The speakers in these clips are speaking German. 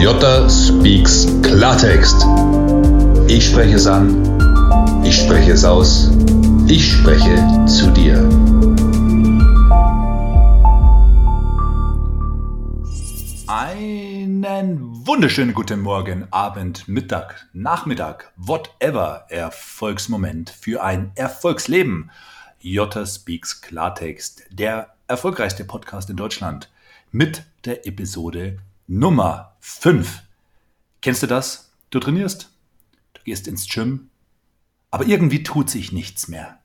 Jota speaks Klartext. Ich spreche es an. Ich spreche es aus. Ich spreche zu dir. Einen wunderschönen guten Morgen, Abend, Mittag, Nachmittag, whatever Erfolgsmoment für ein Erfolgsleben. Jota Speaks Klartext, der erfolgreichste Podcast in Deutschland mit der Episode Nummer 5. Kennst du das? Du trainierst, du gehst ins Gym, aber irgendwie tut sich nichts mehr.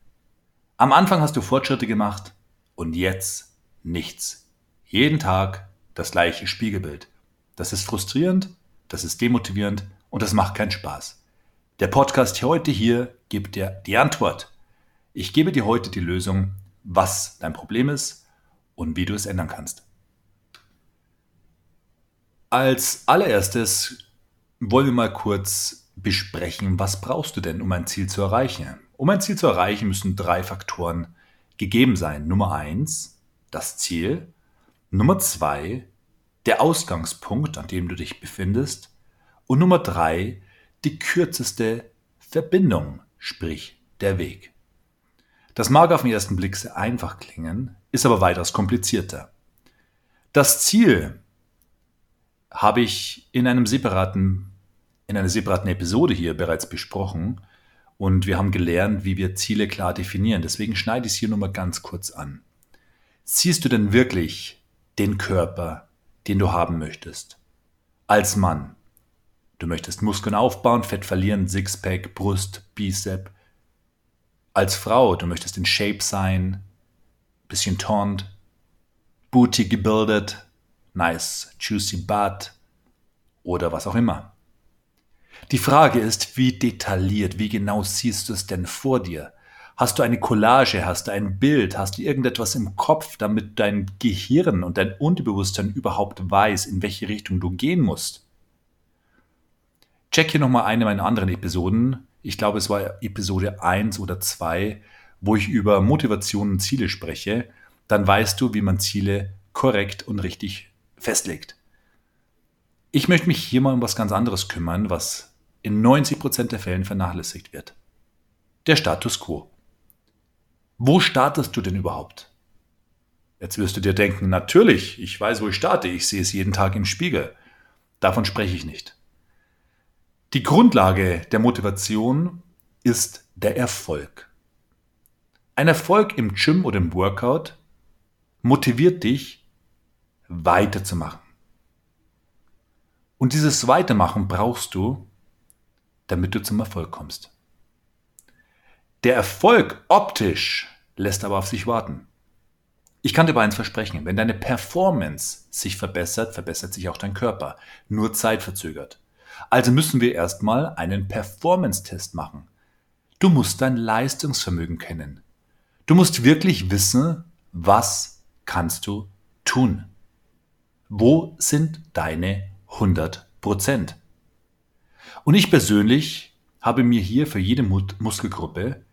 Am Anfang hast du Fortschritte gemacht und jetzt nichts. Jeden Tag das gleiche Spiegelbild. Das ist frustrierend, das ist demotivierend und das macht keinen Spaß. Der Podcast heute hier gibt dir die Antwort. Ich gebe dir heute die Lösung, was dein Problem ist und wie du es ändern kannst. Als allererstes wollen wir mal kurz besprechen, was brauchst du denn, um ein Ziel zu erreichen? Um ein Ziel zu erreichen, müssen drei Faktoren gegeben sein. Nummer eins, das Ziel. Nummer zwei, der Ausgangspunkt, an dem du dich befindest. Und Nummer drei, die kürzeste Verbindung, sprich der Weg. Das mag auf den ersten Blick sehr einfach klingen, ist aber weitaus komplizierter. Das Ziel habe ich in einem separaten, in einer separaten Episode hier bereits besprochen und wir haben gelernt, wie wir Ziele klar definieren. Deswegen schneide ich es hier nur mal ganz kurz an. Siehst du denn wirklich den Körper, den du haben möchtest? Als Mann. Du möchtest Muskeln aufbauen, Fett verlieren, Sixpack, Brust, Bizep. Als Frau, du möchtest in Shape sein, bisschen toned, booty gebildet, nice, juicy butt oder was auch immer. Die Frage ist, wie detailliert, wie genau siehst du es denn vor dir? Hast du eine Collage, hast du ein Bild, hast du irgendetwas im Kopf, damit dein Gehirn und dein Unterbewusstsein überhaupt weiß, in welche Richtung du gehen musst? Check hier nochmal eine meiner anderen Episoden. Ich glaube, es war Episode 1 oder 2, wo ich über Motivation und Ziele spreche. Dann weißt du, wie man Ziele korrekt und richtig festlegt. Ich möchte mich hier mal um was ganz anderes kümmern, was in 90% der Fällen vernachlässigt wird. Der Status quo. Wo startest du denn überhaupt? Jetzt wirst du dir denken, natürlich, ich weiß, wo ich starte, ich sehe es jeden Tag im Spiegel. Davon spreche ich nicht. Die Grundlage der Motivation ist der Erfolg. Ein Erfolg im Gym oder im Workout motiviert dich, weiterzumachen. Und dieses Weitermachen brauchst du, damit du zum Erfolg kommst. Der Erfolg optisch lässt aber auf sich warten. Ich kann dir aber eins versprechen, wenn deine Performance sich verbessert, verbessert sich auch dein Körper, nur zeitverzögert. Also müssen wir erstmal einen Performance-Test machen. Du musst dein Leistungsvermögen kennen. Du musst wirklich wissen, was kannst du tun. Wo sind deine 100 Prozent? Und ich persönlich habe mir hier für jede Muskelgruppe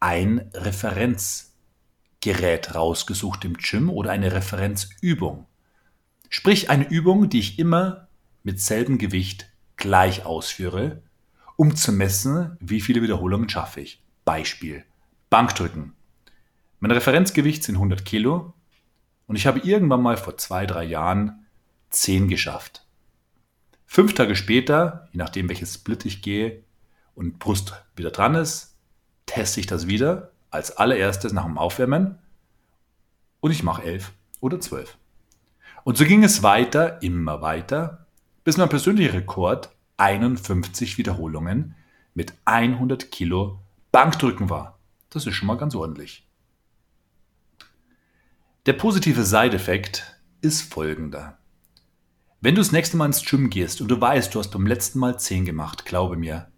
ein Referenzgerät rausgesucht im Gym oder eine Referenzübung. Sprich eine Übung, die ich immer mit selben Gewicht gleich ausführe, um zu messen, wie viele Wiederholungen schaffe ich. Beispiel Bankdrücken. Mein Referenzgewicht sind 100 Kilo und ich habe irgendwann mal vor zwei, drei Jahren 10 geschafft. Fünf Tage später, je nachdem welches Split ich gehe und Brust wieder dran ist, teste ich das wieder als allererstes nach dem Aufwärmen und ich mache 11 oder 12. Und so ging es weiter, immer weiter, bis mein persönlicher Rekord 51 Wiederholungen mit 100 Kilo Bankdrücken war. Das ist schon mal ganz ordentlich. Der positive Seideffekt ist folgender. Wenn du das nächste Mal ins Gym gehst und du weißt, du hast beim letzten Mal 10 gemacht, glaube mir,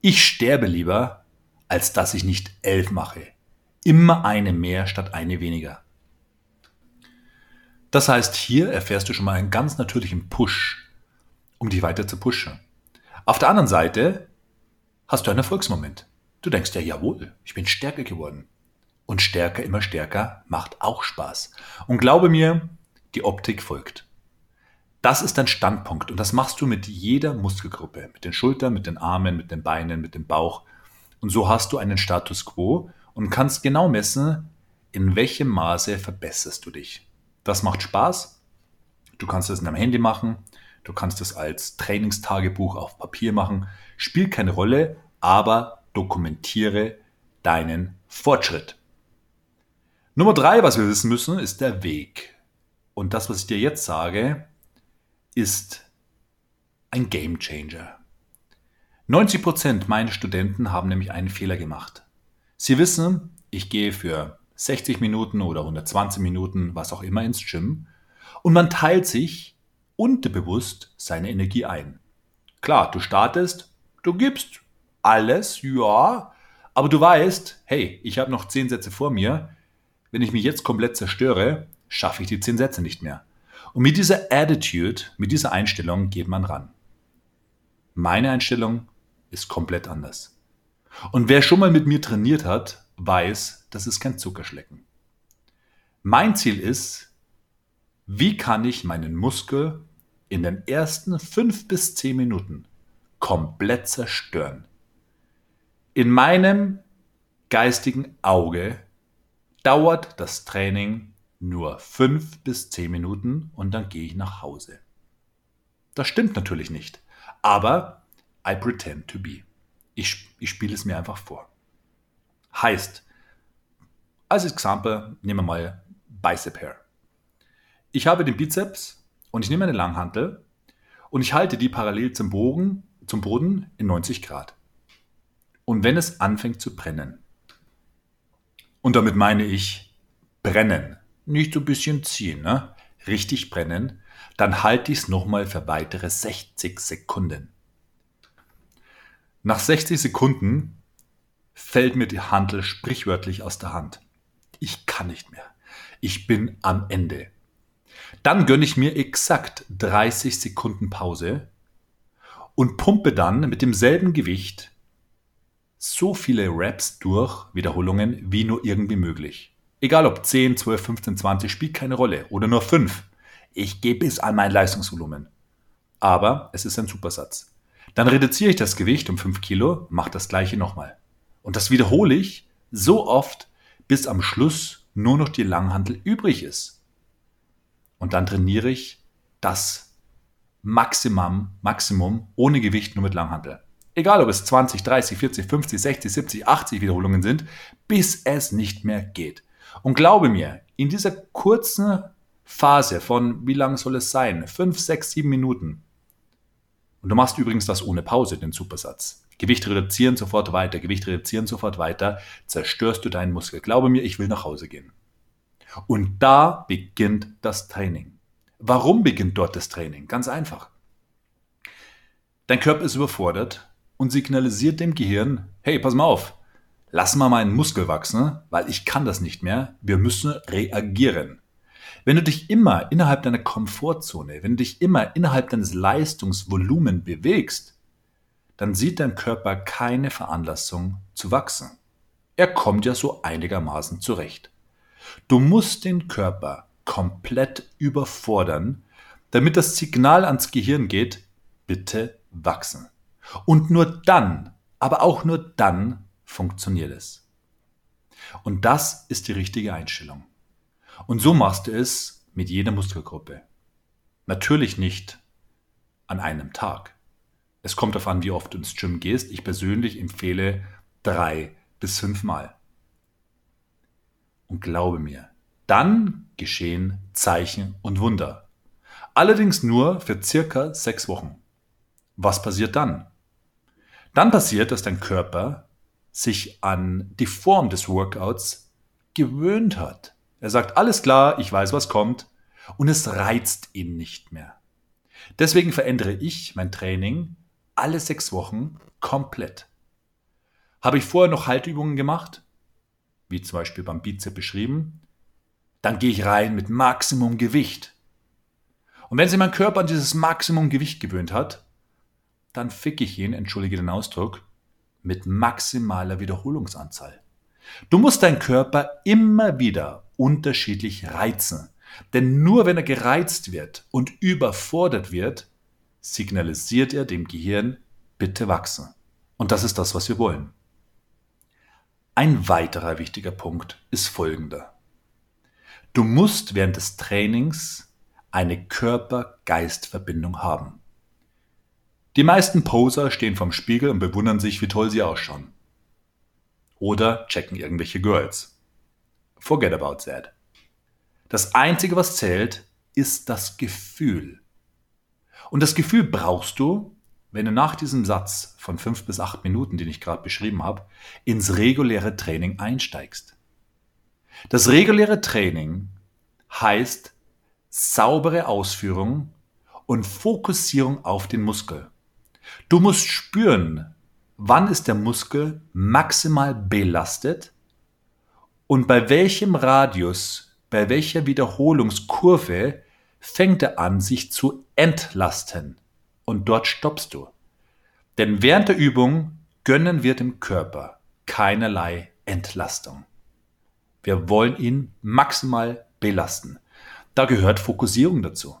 ich sterbe lieber, als dass ich nicht 11 mache. Immer eine mehr statt eine weniger. Das heißt, hier erfährst du schon mal einen ganz natürlichen Push, um dich weiter zu pushen. Auf der anderen Seite hast du einen Erfolgsmoment. Du denkst ja, jawohl, ich bin stärker geworden. Und stärker, immer stärker macht auch Spaß. Und glaube mir, die Optik folgt. Das ist dein Standpunkt und das machst du mit jeder Muskelgruppe, mit den Schultern, mit den Armen, mit den Beinen, mit dem Bauch. Und so hast du einen Status quo und kannst genau messen, in welchem Maße verbesserst du dich. Das macht Spaß. Du kannst es in deinem Handy machen, du kannst es als Trainingstagebuch auf Papier machen. Spielt keine Rolle, aber dokumentiere deinen Fortschritt. Nummer drei, was wir wissen müssen, ist der Weg. Und das, was ich dir jetzt sage, ist ein Game Changer. 90% meiner Studenten haben nämlich einen Fehler gemacht. Sie wissen, ich gehe für 60 Minuten oder 120 Minuten, was auch immer, ins Gym und man teilt sich unterbewusst seine Energie ein. Klar, du startest, du gibst alles, ja, aber du weißt, hey, ich habe noch 10 Sätze vor mir, wenn ich mich jetzt komplett zerstöre, schaffe ich die 10 Sätze nicht mehr. Und mit dieser Attitude, mit dieser Einstellung geht man ran. Meine Einstellung ist komplett anders. Und wer schon mal mit mir trainiert hat, weiß, das ist kein Zuckerschlecken. Mein Ziel ist, wie kann ich meinen Muskel in den ersten fünf bis zehn Minuten komplett zerstören? In meinem geistigen Auge dauert das Training nur fünf bis zehn Minuten und dann gehe ich nach Hause. Das stimmt natürlich nicht, aber I pretend to be. Ich, ich spiele es mir einfach vor. Heißt, als Exempel nehmen wir mal Bicep Hair. Ich habe den Bizeps und ich nehme eine Langhantel und ich halte die parallel zum Bogen, zum Boden in 90 Grad. Und wenn es anfängt zu brennen, und damit meine ich brennen, nicht so ein bisschen ziehen, ne? richtig brennen, dann halte ich es nochmal für weitere 60 Sekunden. Nach 60 Sekunden fällt mir die Handel sprichwörtlich aus der Hand. Ich kann nicht mehr. Ich bin am Ende. Dann gönne ich mir exakt 30 Sekunden Pause und pumpe dann mit demselben Gewicht so viele Raps durch, Wiederholungen, wie nur irgendwie möglich. Egal ob 10, 12, 15, 20, spielt keine Rolle. Oder nur 5. Ich gehe bis an mein Leistungsvolumen. Aber es ist ein Supersatz. Dann reduziere ich das Gewicht um 5 Kilo, mache das gleiche nochmal. Und das wiederhole ich so oft, bis am Schluss nur noch die Langhantel übrig ist. Und dann trainiere ich das Maximum, Maximum ohne Gewicht nur mit Langhantel. Egal ob es 20, 30, 40, 50, 60, 70, 80 Wiederholungen sind, bis es nicht mehr geht. Und glaube mir, in dieser kurzen Phase von, wie lang soll es sein? 5, 6, 7 Minuten, und du machst übrigens das ohne Pause, den Supersatz. Gewicht reduzieren, sofort weiter, Gewicht reduzieren, sofort weiter, zerstörst du deinen Muskel. Glaube mir, ich will nach Hause gehen. Und da beginnt das Training. Warum beginnt dort das Training? Ganz einfach. Dein Körper ist überfordert und signalisiert dem Gehirn, hey, pass mal auf, lass mal meinen Muskel wachsen, weil ich kann das nicht mehr, wir müssen reagieren. Wenn du dich immer innerhalb deiner Komfortzone, wenn du dich immer innerhalb deines Leistungsvolumen bewegst, dann sieht dein Körper keine Veranlassung zu wachsen. Er kommt ja so einigermaßen zurecht. Du musst den Körper komplett überfordern, damit das Signal ans Gehirn geht, bitte wachsen. Und nur dann, aber auch nur dann funktioniert es. Und das ist die richtige Einstellung. Und so machst du es mit jeder Muskelgruppe. Natürlich nicht an einem Tag. Es kommt darauf an, wie oft du ins Gym gehst. Ich persönlich empfehle drei bis fünf Mal. Und glaube mir, dann geschehen Zeichen und Wunder. Allerdings nur für circa sechs Wochen. Was passiert dann? Dann passiert, dass dein Körper sich an die Form des Workouts gewöhnt hat. Er sagt, alles klar, ich weiß, was kommt. Und es reizt ihn nicht mehr. Deswegen verändere ich mein Training alle sechs Wochen komplett. Habe ich vorher noch Haltübungen gemacht, wie zum Beispiel beim Bizep beschrieben, dann gehe ich rein mit Maximum Gewicht. Und wenn sich mein Körper an dieses Maximum Gewicht gewöhnt hat, dann fick ich ihn, entschuldige den Ausdruck, mit maximaler Wiederholungsanzahl. Du musst deinen Körper immer wieder unterschiedlich reizen. Denn nur wenn er gereizt wird und überfordert wird, signalisiert er dem Gehirn, bitte wachsen. Und das ist das, was wir wollen. Ein weiterer wichtiger Punkt ist folgender. Du musst während des Trainings eine Körper-Geist-Verbindung haben. Die meisten Poser stehen vorm Spiegel und bewundern sich, wie toll sie ausschauen. Oder checken irgendwelche Girls. Forget about that. Das Einzige, was zählt, ist das Gefühl. Und das Gefühl brauchst du, wenn du nach diesem Satz von fünf bis acht Minuten, den ich gerade beschrieben habe, ins reguläre Training einsteigst. Das reguläre Training heißt saubere Ausführung und Fokussierung auf den Muskel. Du musst spüren, wann ist der Muskel maximal belastet und bei welchem Radius, bei welcher Wiederholungskurve fängt er an, sich zu entlasten. Und dort stoppst du. Denn während der Übung gönnen wir dem Körper keinerlei Entlastung. Wir wollen ihn maximal belasten. Da gehört Fokussierung dazu.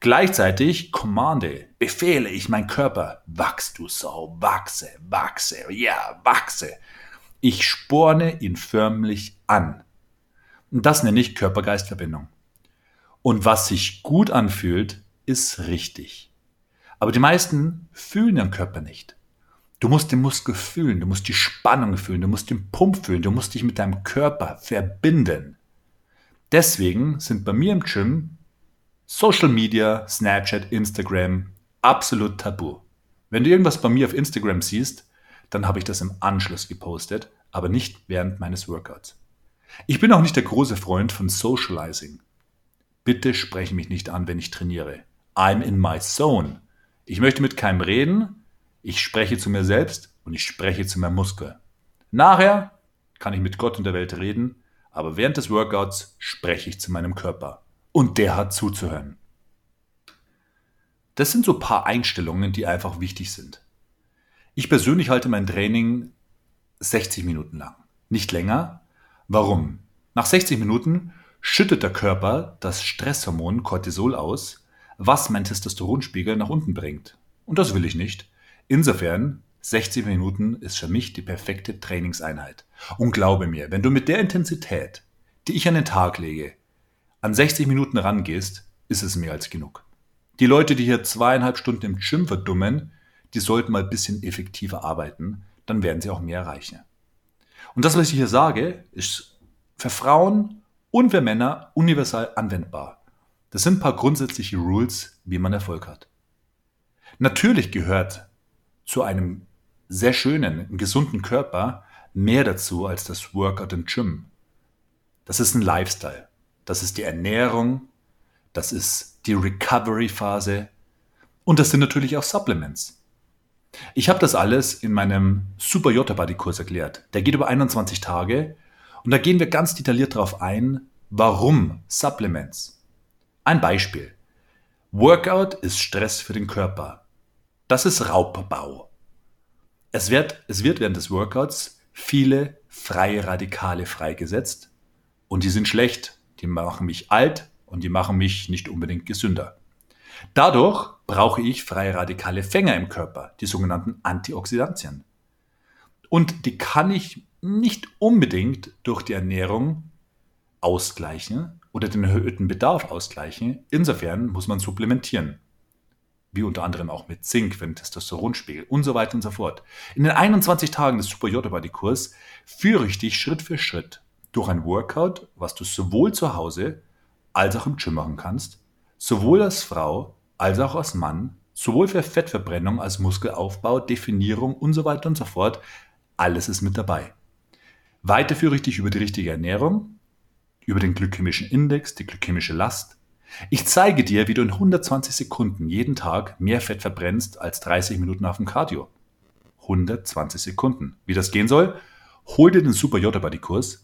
Gleichzeitig commande, befehle ich mein Körper, wachs du Sau, wachse, wachse, ja, wachse. Ich sporne ihn förmlich an. Und das nenne ich Körper-Geist-Verbindung. Und was sich gut anfühlt, ist richtig. Aber die meisten fühlen ihren Körper nicht. Du musst den Muskel fühlen, du musst die Spannung fühlen, du musst den Pump fühlen, du musst dich mit deinem Körper verbinden. Deswegen sind bei mir im Gym Social Media, Snapchat, Instagram absolut tabu. Wenn du irgendwas bei mir auf Instagram siehst, dann habe ich das im Anschluss gepostet, aber nicht während meines Workouts. Ich bin auch nicht der große Freund von Socializing. Bitte spreche mich nicht an, wenn ich trainiere. I'm in my zone. Ich möchte mit keinem reden. Ich spreche zu mir selbst und ich spreche zu meinem Muskel. Nachher kann ich mit Gott und der Welt reden, aber während des Workouts spreche ich zu meinem Körper und der hat zuzuhören. Das sind so ein paar Einstellungen, die einfach wichtig sind. Ich persönlich halte mein Training 60 Minuten lang, nicht länger. Warum? Nach 60 Minuten schüttet der Körper das Stresshormon Cortisol aus, was mein Testosteronspiegel nach unten bringt. Und das will ich nicht. Insofern 60 Minuten ist für mich die perfekte Trainingseinheit. Und glaube mir, wenn du mit der Intensität, die ich an den Tag lege, an 60 Minuten rangehst, ist es mehr als genug. Die Leute, die hier zweieinhalb Stunden im Gym verdummen, die sollten mal ein bisschen effektiver arbeiten, dann werden sie auch mehr erreichen. Und das, was ich hier sage, ist für Frauen und für Männer universal anwendbar. Das sind ein paar grundsätzliche Rules, wie man Erfolg hat. Natürlich gehört zu einem sehr schönen, gesunden Körper mehr dazu als das Workout im Gym. Das ist ein Lifestyle das ist die Ernährung, das ist die Recovery-Phase und das sind natürlich auch Supplements. Ich habe das alles in meinem Super Yoga Body Kurs erklärt. Der geht über 21 Tage und da gehen wir ganz detailliert darauf ein, warum Supplements. Ein Beispiel. Workout ist Stress für den Körper. Das ist Raubbau. Es wird, es wird während des Workouts viele freie Radikale freigesetzt und die sind schlecht die machen mich alt und die machen mich nicht unbedingt gesünder. Dadurch brauche ich freie radikale Fänger im Körper, die sogenannten Antioxidantien. Und die kann ich nicht unbedingt durch die Ernährung ausgleichen oder den erhöhten Bedarf ausgleichen. Insofern muss man supplementieren. Wie unter anderem auch mit Zink, wenn Testosteronspiegel und so weiter und so fort. In den 21 Tagen des Super Yoga Body Kurs führe ich dich Schritt für Schritt durch ein Workout, was du sowohl zu Hause als auch im Gym machen kannst, sowohl als Frau als auch als Mann, sowohl für Fettverbrennung als Muskelaufbau, Definierung und so weiter und so fort. Alles ist mit dabei. Weiter führe ich dich über die richtige Ernährung, über den glykämischen Index, die glykämische Last. Ich zeige dir, wie du in 120 Sekunden jeden Tag mehr Fett verbrennst als 30 Minuten auf dem Cardio. 120 Sekunden. Wie das gehen soll? Hol dir den Super Yoga Body Kurs.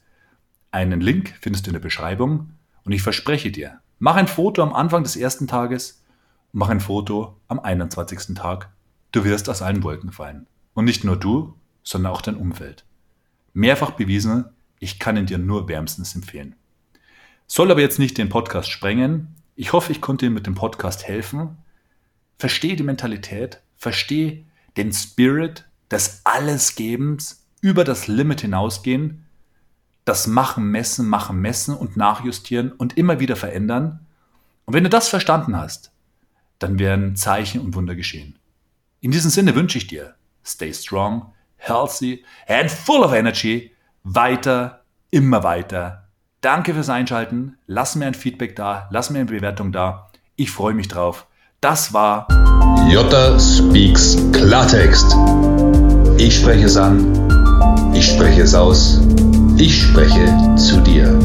Einen Link findest du in der Beschreibung und ich verspreche dir, mach ein Foto am Anfang des ersten Tages, mach ein Foto am 21. Tag. Du wirst aus allen Wolken fallen. Und nicht nur du, sondern auch dein Umfeld. Mehrfach bewiesen, ich kann ihn dir nur wärmstens empfehlen. Soll aber jetzt nicht den Podcast sprengen. Ich hoffe, ich konnte dir mit dem Podcast helfen. Verstehe die Mentalität, verstehe den Spirit des Allesgebens, über das Limit hinausgehen, das Machen, Messen, Machen, Messen und Nachjustieren und immer wieder verändern. Und wenn du das verstanden hast, dann werden Zeichen und Wunder geschehen. In diesem Sinne wünsche ich dir, stay strong, healthy and full of energy. Weiter, immer weiter. Danke fürs Einschalten. Lass mir ein Feedback da, lass mir eine Bewertung da. Ich freue mich drauf. Das war Jota Speaks Klartext. Ich spreche es an, ich spreche es aus, ich spreche zu dir.